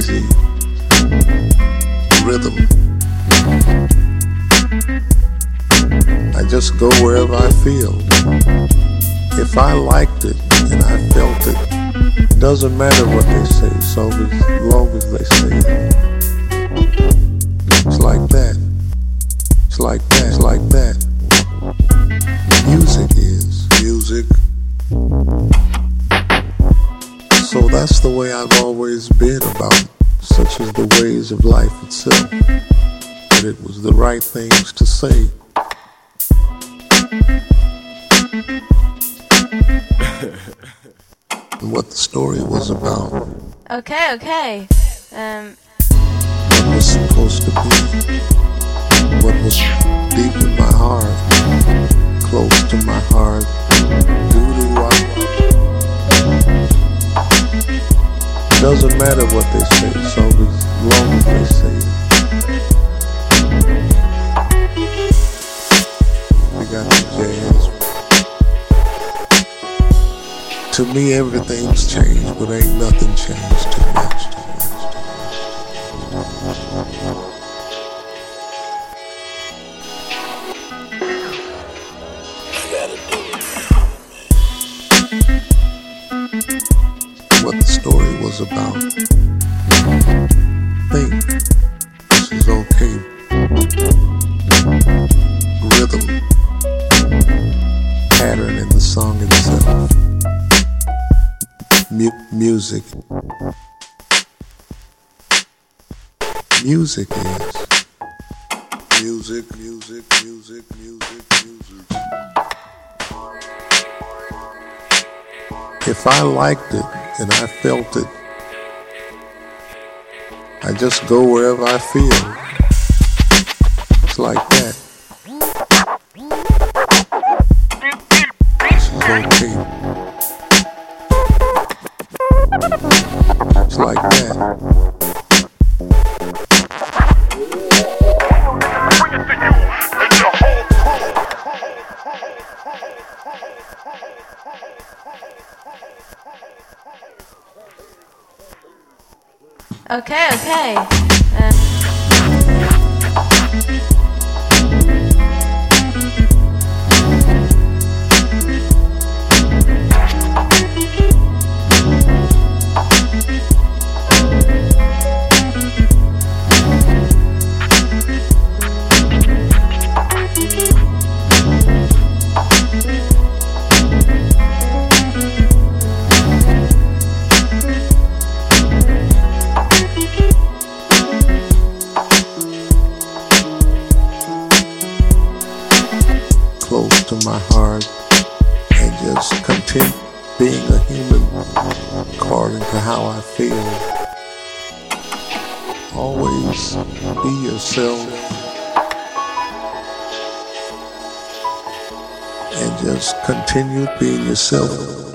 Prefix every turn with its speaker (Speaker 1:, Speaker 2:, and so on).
Speaker 1: easy rhythm. I just go wherever I feel. If I liked it and I felt it, doesn't matter what they say, so as long as they say it. It's like that. It's like that. It's like that. Music is music. That's the way I've always been about such as the ways of life itself. That it was the right things to say. and what the story was about.
Speaker 2: Okay, okay. Um,
Speaker 1: What was supposed to be. Doesn't matter what they say, so as long as they say it. We got the jazz. To me, everything's changed, but ain't nothing changed too much. Too much, too much. In the song itself. Uh, mu- music. Music is. Music, music, music, music, music. If I liked it and I felt it, I just go wherever I feel. It's like that. Like that.
Speaker 2: okay, okay. Um,
Speaker 1: to my heart and just content being a human according to how I feel. Always be yourself and just continue being yourself.